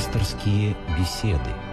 Пасторские беседы.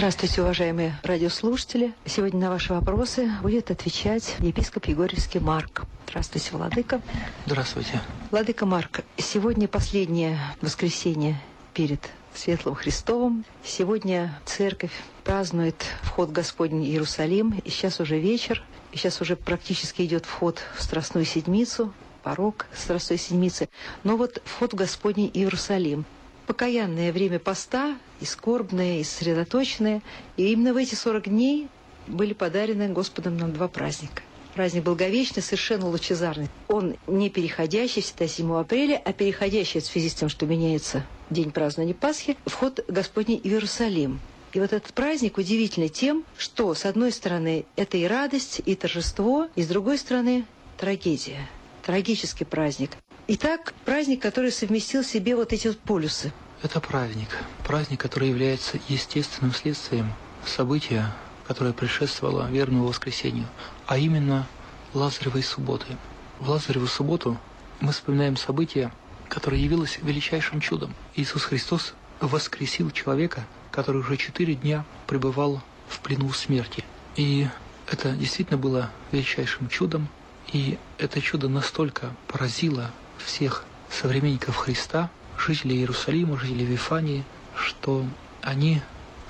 Здравствуйте, уважаемые радиослушатели. Сегодня на ваши вопросы будет отвечать епископ Егорьевский Марк. Здравствуйте, Владыка. Здравствуйте. Владыка Марк, сегодня последнее воскресенье перед Светлым Христовым. Сегодня церковь празднует вход Господень Иерусалим. И сейчас уже вечер. И сейчас уже практически идет вход в Страстную Седмицу, порог Страстной Седмицы. Но вот вход в Господний Иерусалим покаянное время поста, и скорбное, и сосредоточенное. И именно в эти 40 дней были подарены Господом нам два праздника. Праздник Благовечный, совершенно лучезарный. Он не переходящий, всегда 7 апреля, а переходящий в связи с тем, что меняется день празднования Пасхи, вход Господний в Иерусалим. И вот этот праздник удивительный тем, что, с одной стороны, это и радость, и торжество, и с другой стороны, трагедия. Трагический праздник. Итак, праздник, который совместил в себе вот эти вот полюсы. Это праздник. Праздник, который является естественным следствием события, которое предшествовало верному воскресению, а именно Лазаревой субботы. В Лазареву субботу мы вспоминаем событие, которое явилось величайшим чудом. Иисус Христос воскресил человека, который уже четыре дня пребывал в плену смерти. И это действительно было величайшим чудом, и это чудо настолько поразило всех современников Христа, жителей Иерусалима, жителей Вифании, что они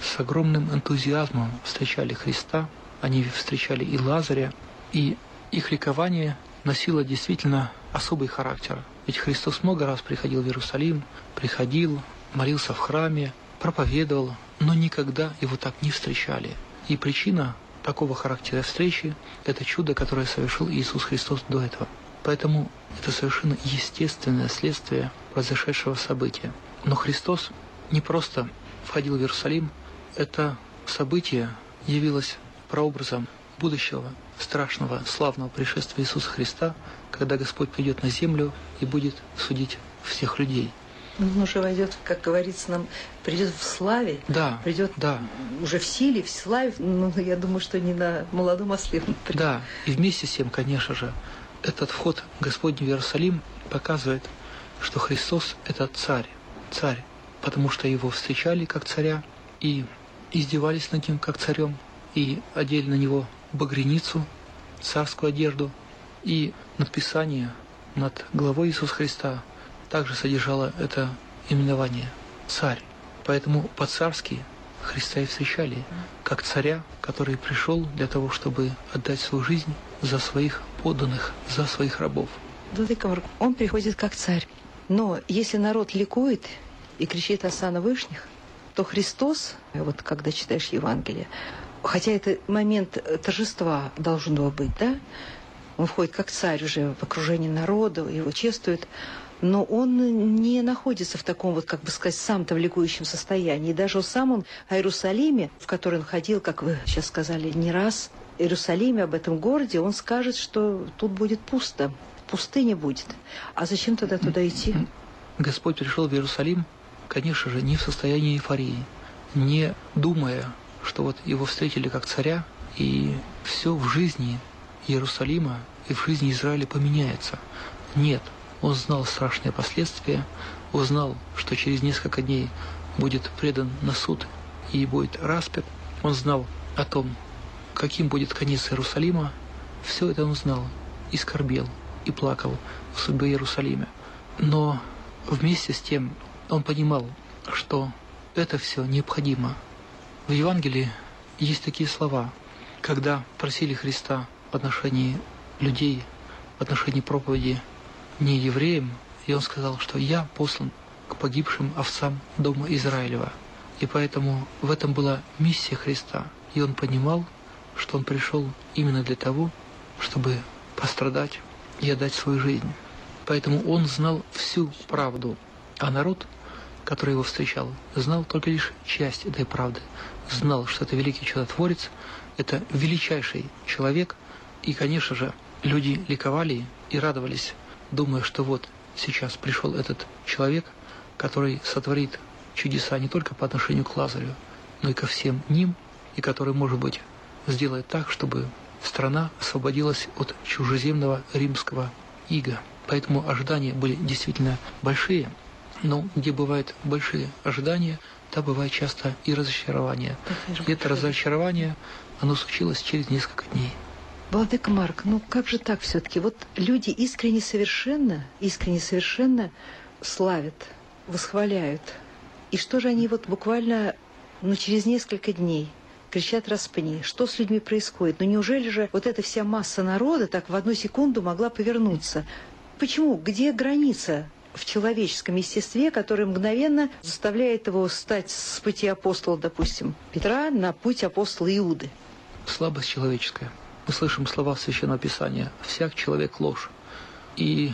с огромным энтузиазмом встречали Христа, они встречали и Лазаря, и их ликование носило действительно особый характер. Ведь Христос много раз приходил в Иерусалим, приходил, молился в храме, проповедовал, но никогда его так не встречали. И причина такого характера встречи – это чудо, которое совершил Иисус Христос до этого. Поэтому это совершенно естественное следствие произошедшего события. Но Христос не просто входил в Иерусалим, это событие явилось прообразом будущего страшного, славного пришествия Иисуса Христа, когда Господь придет на землю и будет судить всех людей. Он уже войдет, как говорится нам, придет в славе, да, придет да. уже в силе, в славе. Ну, я думаю, что не на молодом осле. Да, и вместе с тем, конечно же, этот вход Господень в Иерусалим показывает, что Христос – это царь, царь, потому что его встречали как царя и издевались над ним как царем, и одели на него багряницу, царскую одежду, и надписание над главой Иисуса Христа также содержало это именование «царь». Поэтому по-царски Христа и встречали, как царя, который пришел для того, чтобы отдать свою жизнь за своих подданных, за своих рабов. Владыка он приходит как царь. Но если народ ликует и кричит «Осана Вышних», то Христос, вот когда читаешь Евангелие, хотя это момент торжества должно быть, да, он входит как царь уже в окружении народа, его чествуют, но он не находится в таком вот, как бы сказать, сам-то в ликующем состоянии. И даже сам он о Иерусалиме, в который он ходил, как вы сейчас сказали, не раз, Иерусалиме, об этом городе, он скажет, что тут будет пусто, пустыня будет. А зачем тогда туда идти? Господь пришел в Иерусалим, конечно же, не в состоянии эйфории, не думая, что вот его встретили как царя, и все в жизни Иерусалима и в жизни Израиля поменяется. Нет, он знал страшные последствия, узнал, что через несколько дней будет предан на суд и будет распят. Он знал о том, каким будет конец Иерусалима. Все это он знал и скорбел, и плакал в судьбе Иерусалима. Но вместе с тем он понимал, что это все необходимо. В Евангелии есть такие слова, когда просили Христа в отношении людей, в отношении проповеди не евреям, и он сказал, что я послан к погибшим овцам дома Израилева. И поэтому в этом была миссия Христа. И он понимал, что он пришел именно для того, чтобы пострадать и отдать свою жизнь. Поэтому он знал всю правду, а народ, который его встречал, знал только лишь часть этой правды. Знал, что это великий чудотворец, это величайший человек, и, конечно же, люди ликовали и радовались, думая, что вот сейчас пришел этот человек, который сотворит чудеса не только по отношению к Лазарю, но и ко всем ним, и который, может быть, сделает так, чтобы страна освободилась от чужеземного римского ига. Поэтому ожидания были действительно большие, но где бывают большие ожидания, там бывает часто и разочарование. И это разочарование, оно случилось через несколько дней. Владыка Марк, ну как же так все-таки? Вот люди искренне совершенно, искренне совершенно славят, восхваляют. И что же они вот буквально ну, через несколько дней кричат «распни». Что с людьми происходит? Ну неужели же вот эта вся масса народа так в одну секунду могла повернуться? Почему? Где граница в человеческом естестве, которое мгновенно заставляет его стать с пути апостола, допустим, Петра на путь апостола Иуды? Слабость человеческая – мы слышим слова Священного Писания «всяк человек ложь». И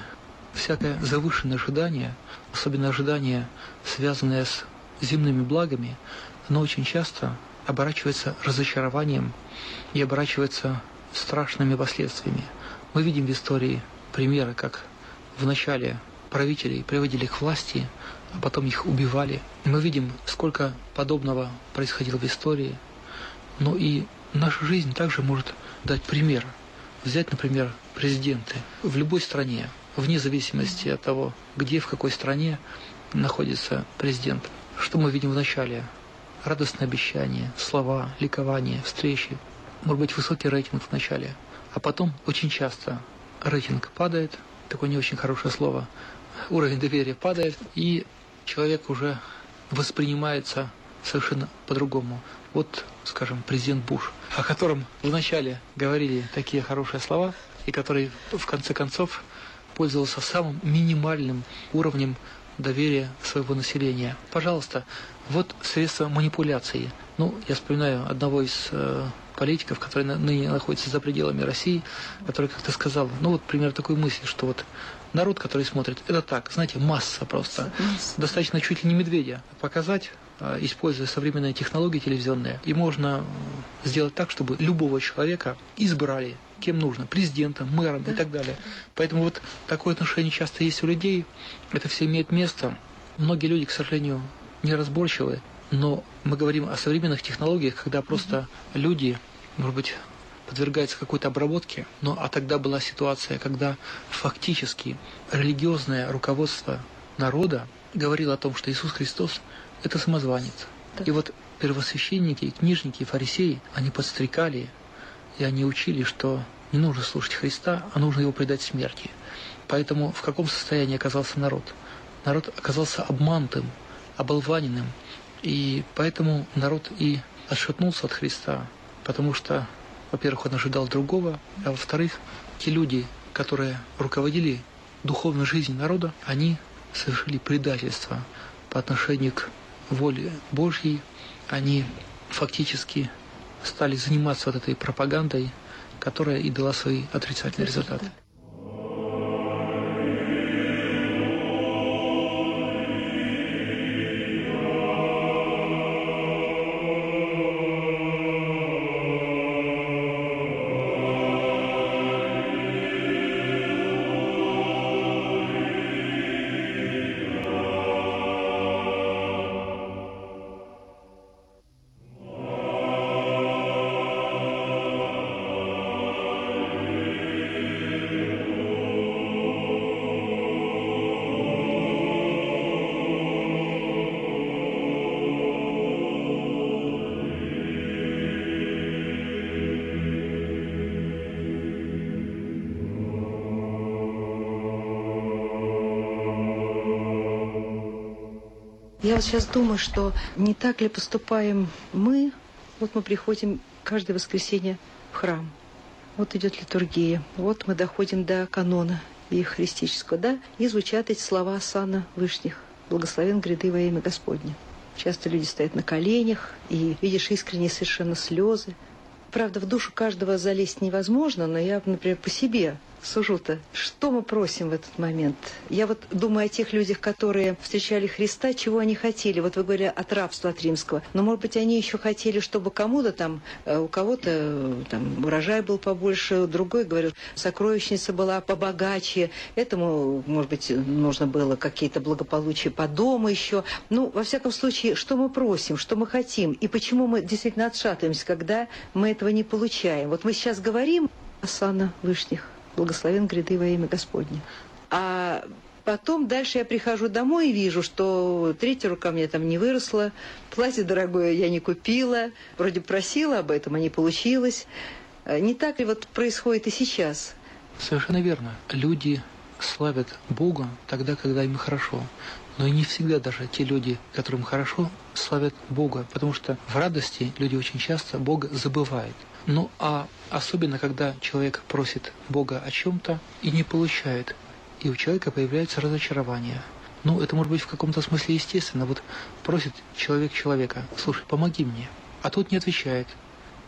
всякое завышенное ожидание, особенно ожидание, связанное с земными благами, оно очень часто оборачивается разочарованием и оборачивается страшными последствиями. Мы видим в истории примеры, как вначале правителей приводили к власти, а потом их убивали. Мы видим, сколько подобного происходило в истории. Но и наша жизнь также может дать пример. Взять, например, президенты в любой стране, вне зависимости от того, где, в какой стране находится президент. Что мы видим в начале? Радостное обещание, слова, ликование, встречи. Может быть, высокий рейтинг в начале. А потом очень часто рейтинг падает, такое не очень хорошее слово, уровень доверия падает, и человек уже воспринимается совершенно по-другому. Вот, скажем, президент Буш, о котором вначале говорили такие хорошие слова, и который в конце концов пользовался самым минимальным уровнем доверия своего населения. Пожалуйста, вот средства манипуляции. Ну, я вспоминаю одного из э, политиков, который ныне находится за пределами России, который как-то сказал, ну вот пример такой мысли, что вот народ, который смотрит, это так, знаете, масса просто. Достаточно чуть ли не медведя показать, используя современные технологии телевизионные, и можно сделать так, чтобы любого человека избрали кем нужно, президентом, мэром и так далее. Поэтому вот такое отношение часто есть у людей, это все имеет место. Многие люди, к сожалению, неразборчивы, но мы говорим о современных технологиях, когда просто люди, может быть, подвергаются какой-то обработке, но а тогда была ситуация, когда фактически религиозное руководство народа говорило о том, что Иисус Христос это самозванец. Да. И вот первосвященники, книжники, фарисеи, они подстрекали, и они учили, что не нужно слушать Христа, а нужно его предать смерти. Поэтому в каком состоянии оказался народ? Народ оказался обманутым, оболваненным, и поэтому народ и отшатнулся от Христа, потому что, во-первых, он ожидал другого, а во-вторых, те люди, которые руководили духовной жизнью народа, они совершили предательство по отношению к воли Божьей, они фактически стали заниматься вот этой пропагандой, которая и дала свои отрицательные результаты. Я вот сейчас думаю, что не так ли поступаем мы, вот мы приходим каждое воскресенье в храм, вот идет литургия, вот мы доходим до канона евхаристического, да, и звучат эти слова сана Вышних. Благословен гряды во имя Господне. Часто люди стоят на коленях, и видишь искренние совершенно слезы. Правда, в душу каждого залезть невозможно, но я, например, по себе сужу-то, что мы просим в этот момент? Я вот думаю о тех людях, которые встречали Христа, чего они хотели. Вот вы говорили от рабства, от римского. Но, может быть, они еще хотели, чтобы кому-то там, э, у кого-то э, там урожай был побольше, другой говорил, сокровищница была побогаче. Этому, может быть, нужно было какие-то благополучия по дому еще. Ну, во всяком случае, что мы просим, что мы хотим, и почему мы действительно отшатываемся, когда мы этого не получаем. Вот мы сейчас говорим о сана Вышних благословен гряды во имя Господне. А потом дальше я прихожу домой и вижу, что третья рука мне там не выросла, платье дорогое я не купила, вроде просила об этом, а не получилось. Не так ли вот происходит и сейчас? Совершенно верно. Люди славят Бога тогда, когда им хорошо. Но и не всегда даже те люди, которым хорошо, славят Бога, потому что в радости люди очень часто Бога забывают. Ну а особенно, когда человек просит Бога о чем-то и не получает, и у человека появляется разочарование. Ну, это может быть в каком-то смысле естественно. Вот просит человек человека, слушай, помоги мне. А тот не отвечает.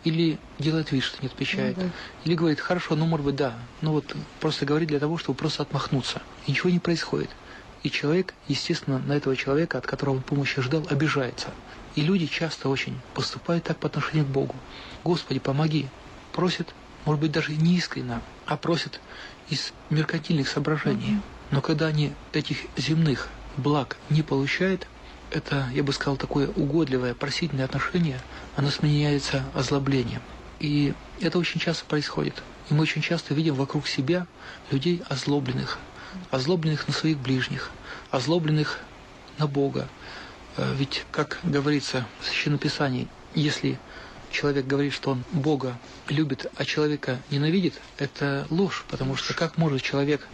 Или делает вид, что не отвечает. Ну, да. Или говорит, хорошо, ну, может быть, да. Ну, вот просто говорит для того, чтобы просто отмахнуться. И ничего не происходит. И человек, естественно, на этого человека, от которого он помощи ждал, обижается. И люди часто очень поступают так по отношению к Богу. Господи, помоги. Просят, может быть, даже не искренне, а просят из меркантильных соображений. Но когда они этих земных благ не получают, это, я бы сказал, такое угодливое, просительное отношение, оно сменяется озлоблением. И это очень часто происходит. И мы очень часто видим вокруг себя людей озлобленных, озлобленных на своих ближних, озлобленных на Бога. Э, ведь, как говорится в Священном Писании, если человек говорит, что он Бога любит, а человека ненавидит, это ложь, потому что как может человек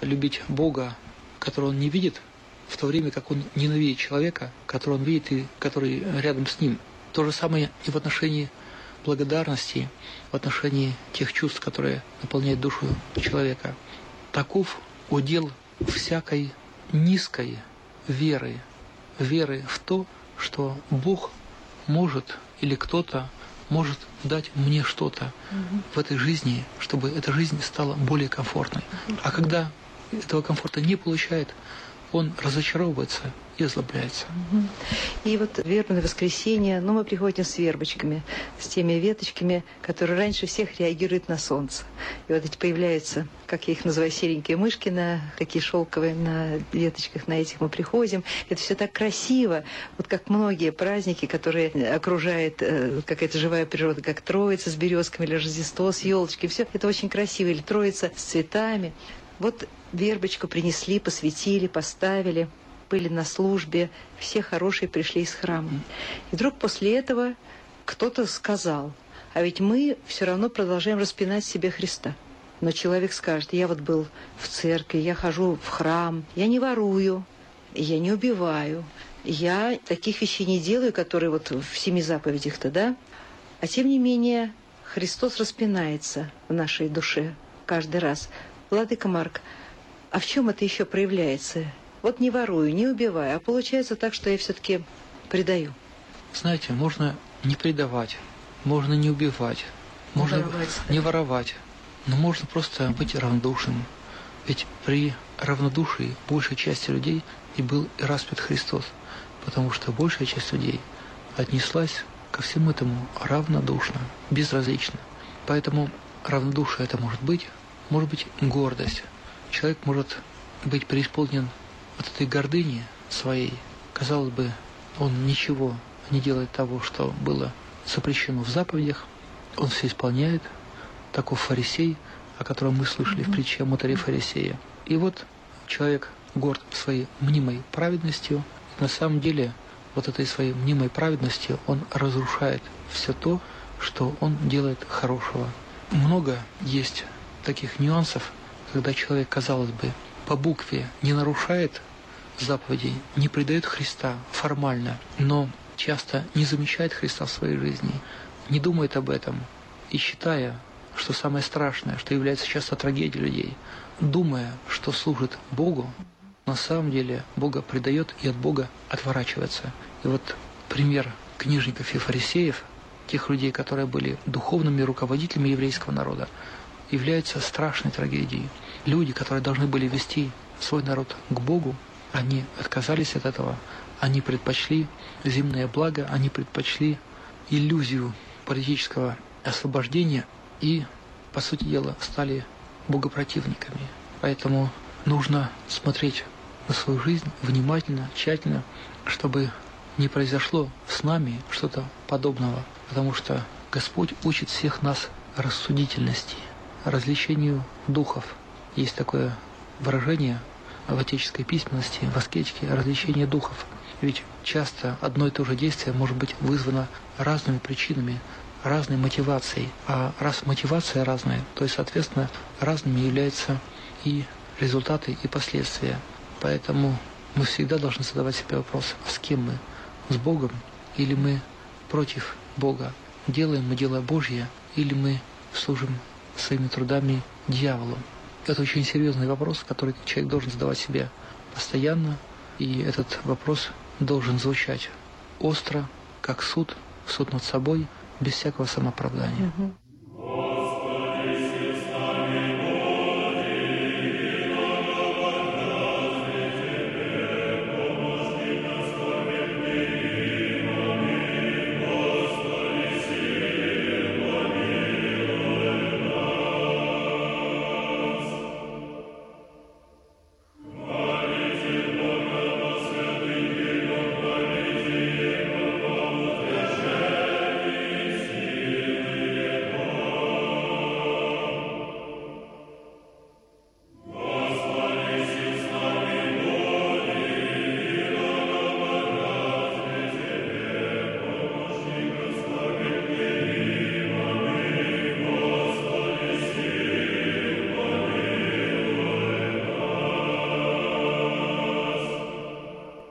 любить Бога, которого он не видит, в то время как он ненавидит человека, которого он видит и который рядом с ним. То же самое и в отношении благодарности, в отношении тех чувств, которые наполняют душу человека. Таков удел всякой низкой веры, веры в то, что Бог может или кто-то может дать мне что-то угу. в этой жизни, чтобы эта жизнь стала более комфортной. А когда этого комфорта не получает, он разочаровывается и озлобляется. И вот вербное воскресенье, ну, мы приходим с вербочками, с теми веточками, которые раньше всех реагируют на солнце. И вот эти появляются, как я их называю, серенькие мышки, на, такие шелковые на веточках, на этих мы приходим. Это все так красиво, вот как многие праздники, которые окружает э, какая-то живая природа, как Троица с березками или Рождество с елочкой. Все это очень красиво. Или Троица с цветами. Вот вербочку принесли, посветили, поставили, были на службе, все хорошие пришли из храма. И вдруг после этого кто-то сказал, а ведь мы все равно продолжаем распинать себе Христа. Но человек скажет, я вот был в церкви, я хожу в храм, я не ворую, я не убиваю, я таких вещей не делаю, которые вот в семи заповедях-то, да? А тем не менее, Христос распинается в нашей душе каждый раз. Владыка Марк, а в чем это еще проявляется? Вот не ворую, не убиваю, а получается так, что я все-таки предаю. Знаете, можно не предавать, можно не убивать, не можно воровать, не воровать, но можно просто быть равнодушным. Ведь при равнодушии большей части людей и был и распят Христос, потому что большая часть людей отнеслась ко всему этому равнодушно, безразлично. Поэтому равнодушие это может быть, может быть гордость, человек может быть преисполнен от этой гордыни своей. Казалось бы, он ничего не делает того, что было запрещено в заповедях, он все исполняет, таков фарисей, о котором мы слышали в притче о моторе фарисея. И вот человек горд своей мнимой праведностью, на самом деле вот этой своей мнимой праведностью он разрушает все то, что он делает хорошего. Много есть таких нюансов, когда человек, казалось бы, по букве не нарушает заповедей, не предает Христа формально, но часто не замечает Христа в своей жизни, не думает об этом и считая, что самое страшное, что является часто трагедией людей, думая, что служит Богу, на самом деле Бога предает и от Бога отворачивается. И вот пример книжников и фарисеев, тех людей, которые были духовными руководителями еврейского народа, является страшной трагедией. Люди, которые должны были вести свой народ к Богу, они отказались от этого, они предпочли земное благо, они предпочли иллюзию политического освобождения и, по сути дела, стали богопротивниками. Поэтому нужно смотреть на свою жизнь внимательно, тщательно, чтобы не произошло с нами что-то подобного, потому что Господь учит всех нас рассудительности, развлечению духов. Есть такое выражение в отеческой письменности, в аскетике развлечение духов. Ведь часто одно и то же действие может быть вызвано разными причинами, разной мотивацией. А раз мотивация разная, то и, соответственно, разными являются и результаты, и последствия. Поэтому мы всегда должны задавать себе вопрос, а с кем мы? С Богом или мы против Бога? Делаем мы дело Божье или мы служим своими трудами дьяволу? Это очень серьезный вопрос, который человек должен задавать себе постоянно, и этот вопрос должен звучать остро, как суд, суд над собой – без всякого самооправдания. Угу.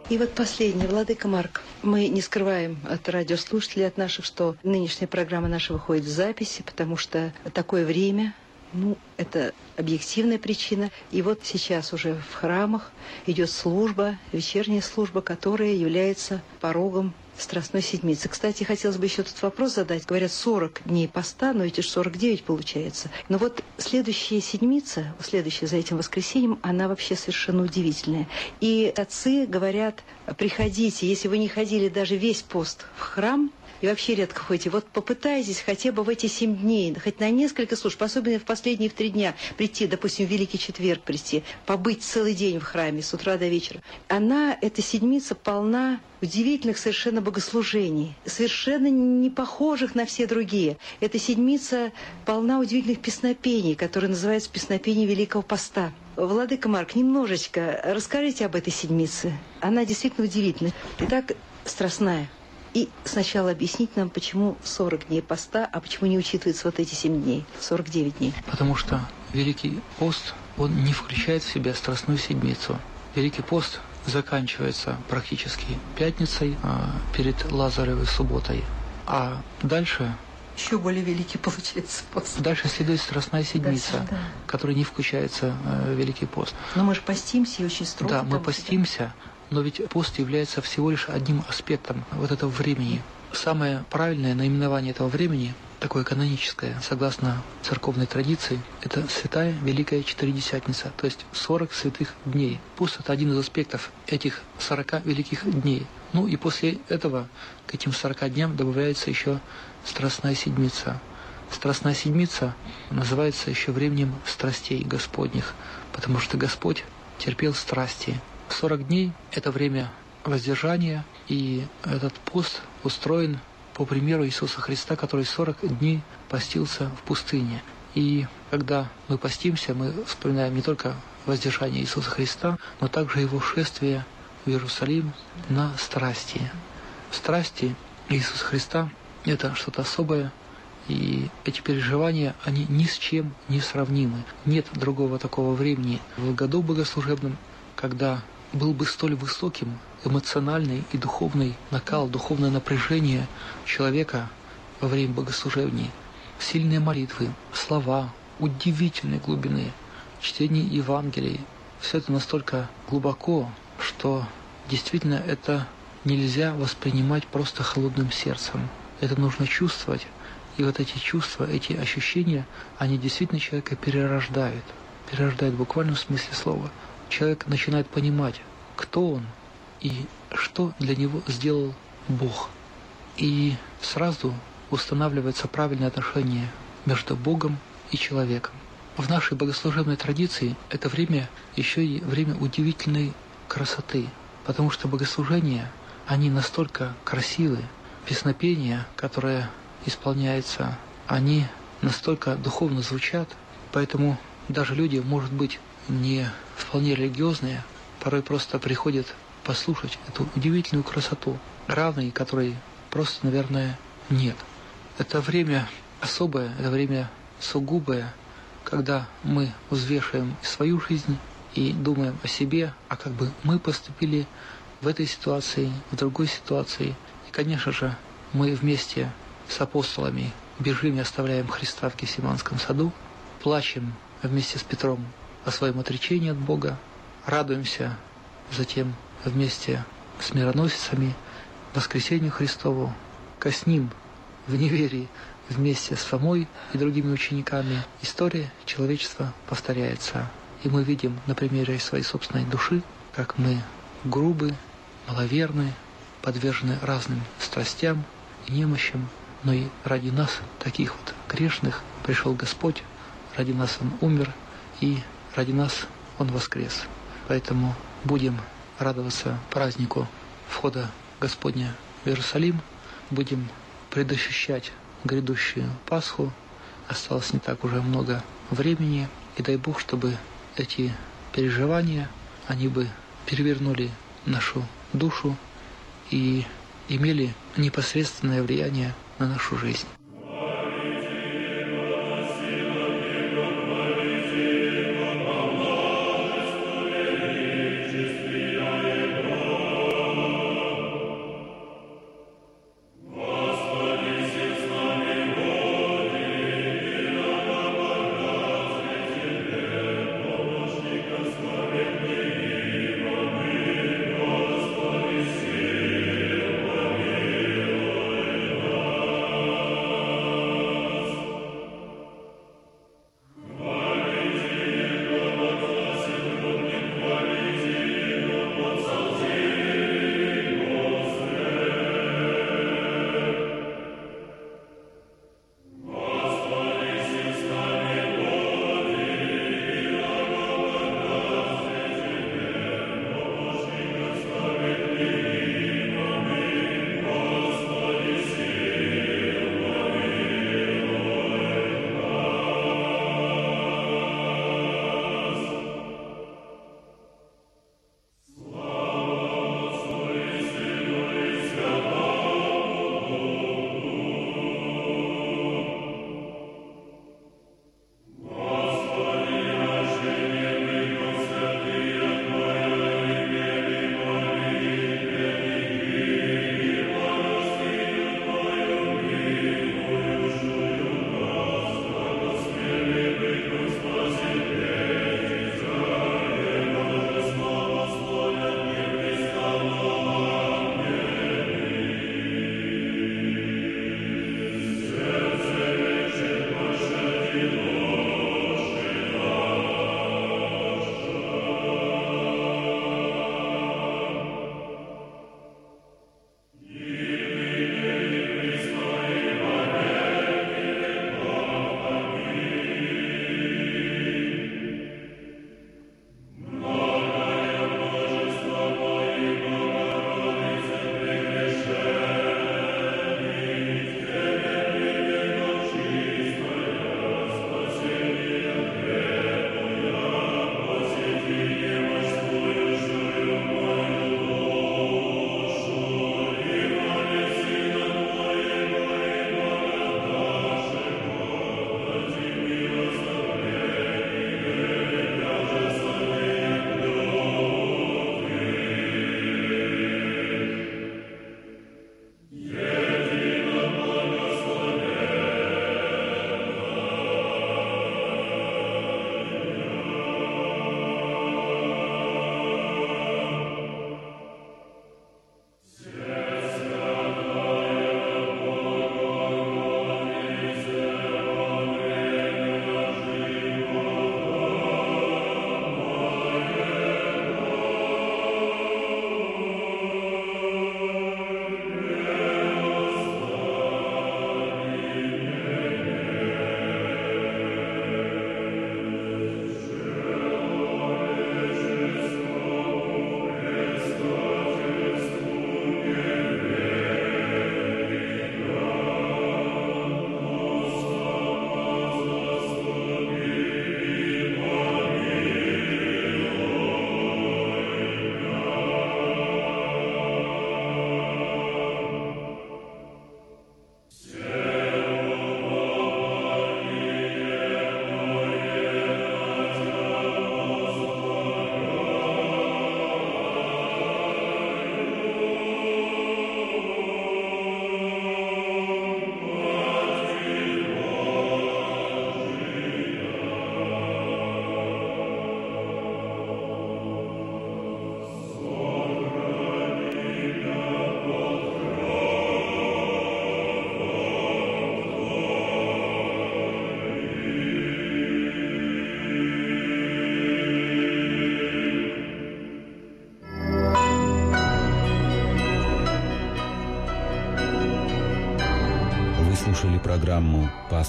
И вот последний, Владыка Марк. Мы не скрываем от радиослушателей, от наших, что нынешняя программа наша выходит в записи, потому что такое время, ну, это объективная причина. И вот сейчас уже в храмах идет служба, вечерняя служба, которая является порогом Страстной Седмицы. Кстати, хотелось бы еще тут вопрос задать. Говорят, 40 дней поста, но эти же 49 получается. Но вот следующая Седмица, следующая за этим воскресеньем, она вообще совершенно удивительная. И отцы говорят, приходите, если вы не ходили даже весь пост в храм, и вообще редко ходите. Вот попытайтесь хотя бы в эти семь дней, хоть на несколько служб, особенно в последние в три дня, прийти, допустим, в Великий Четверг прийти, побыть целый день в храме с утра до вечера. Она, эта седмица, полна удивительных совершенно богослужений, совершенно не похожих на все другие. Эта седмица полна удивительных песнопений, которые называются песнопения Великого Поста. Владыка Марк, немножечко расскажите об этой седмице. Она действительно удивительна. Итак, страстная. И сначала объяснить нам, почему 40 дней поста, а почему не учитывается вот эти 7 дней, 49 дней. Потому что Великий пост, он не включает в себя Страстную Седмицу. Великий пост заканчивается практически пятницей а, перед Лазаревой субботой. А дальше еще более великий получается пост. Дальше следует Страстная Седмица, Дальше, да. которая не включается э, Великий пост. Но мы же постимся и очень строго. Да, мы постимся, себя. Но ведь пост является всего лишь одним аспектом вот этого времени. Самое правильное наименование этого времени, такое каноническое, согласно церковной традиции, это Святая Великая Четыредесятница, то есть 40 святых дней. Пост – это один из аспектов этих 40 великих дней. Ну и после этого к этим 40 дням добавляется еще Страстная Седмица. Страстная Седмица называется еще временем страстей Господних, потому что Господь терпел страсти, 40 дней – это время воздержания, и этот пост устроен по примеру Иисуса Христа, который 40 дней постился в пустыне. И когда мы постимся, мы вспоминаем не только воздержание Иисуса Христа, но также его шествие в Иерусалим на страсти. Страсти Иисуса Христа – это что-то особое, и эти переживания, они ни с чем не сравнимы. Нет другого такого времени в году богослужебном, когда был бы столь высоким эмоциональный и духовный накал, духовное напряжение человека во время богослужений, сильные молитвы, слова удивительной глубины, чтение Евангелий, все это настолько глубоко, что действительно это нельзя воспринимать просто холодным сердцем. Это нужно чувствовать. И вот эти чувства, эти ощущения, они действительно человека перерождают. Перерождают в смысле слова. Человек начинает понимать, кто он и что для него сделал Бог. И сразу устанавливается правильное отношение между Богом и человеком. В нашей богослужебной традиции это время еще и время удивительной красоты, потому что богослужения, они настолько красивы, песнопения, которое исполняется, они настолько духовно звучат, поэтому даже люди, может быть, не вполне религиозные, порой просто приходят послушать эту удивительную красоту, равной которой просто, наверное, нет. Это время особое, это время сугубое, когда мы взвешиваем свою жизнь и думаем о себе, а как бы мы поступили в этой ситуации, в другой ситуации. И, конечно же, мы вместе с апостолами бежим и оставляем Христа в Гефсиманском саду, плачем вместе с Петром о своем отречении от Бога, радуемся затем вместе с мироносицами воскресению Христову, косним в неверии вместе с Фомой и другими учениками. История человечества повторяется. И мы видим на примере своей собственной души, как мы грубы, маловерны, подвержены разным страстям и немощам, но и ради нас, таких вот грешных, пришел Господь, ради нас Он умер, и ради нас Он воскрес. Поэтому будем радоваться празднику входа Господня в Иерусалим, будем предощущать грядущую Пасху. Осталось не так уже много времени, и дай Бог, чтобы эти переживания, они бы перевернули нашу душу и имели непосредственное влияние на нашу жизнь.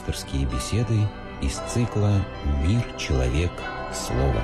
«Пасторские беседы» из цикла «Мир, человек, слово».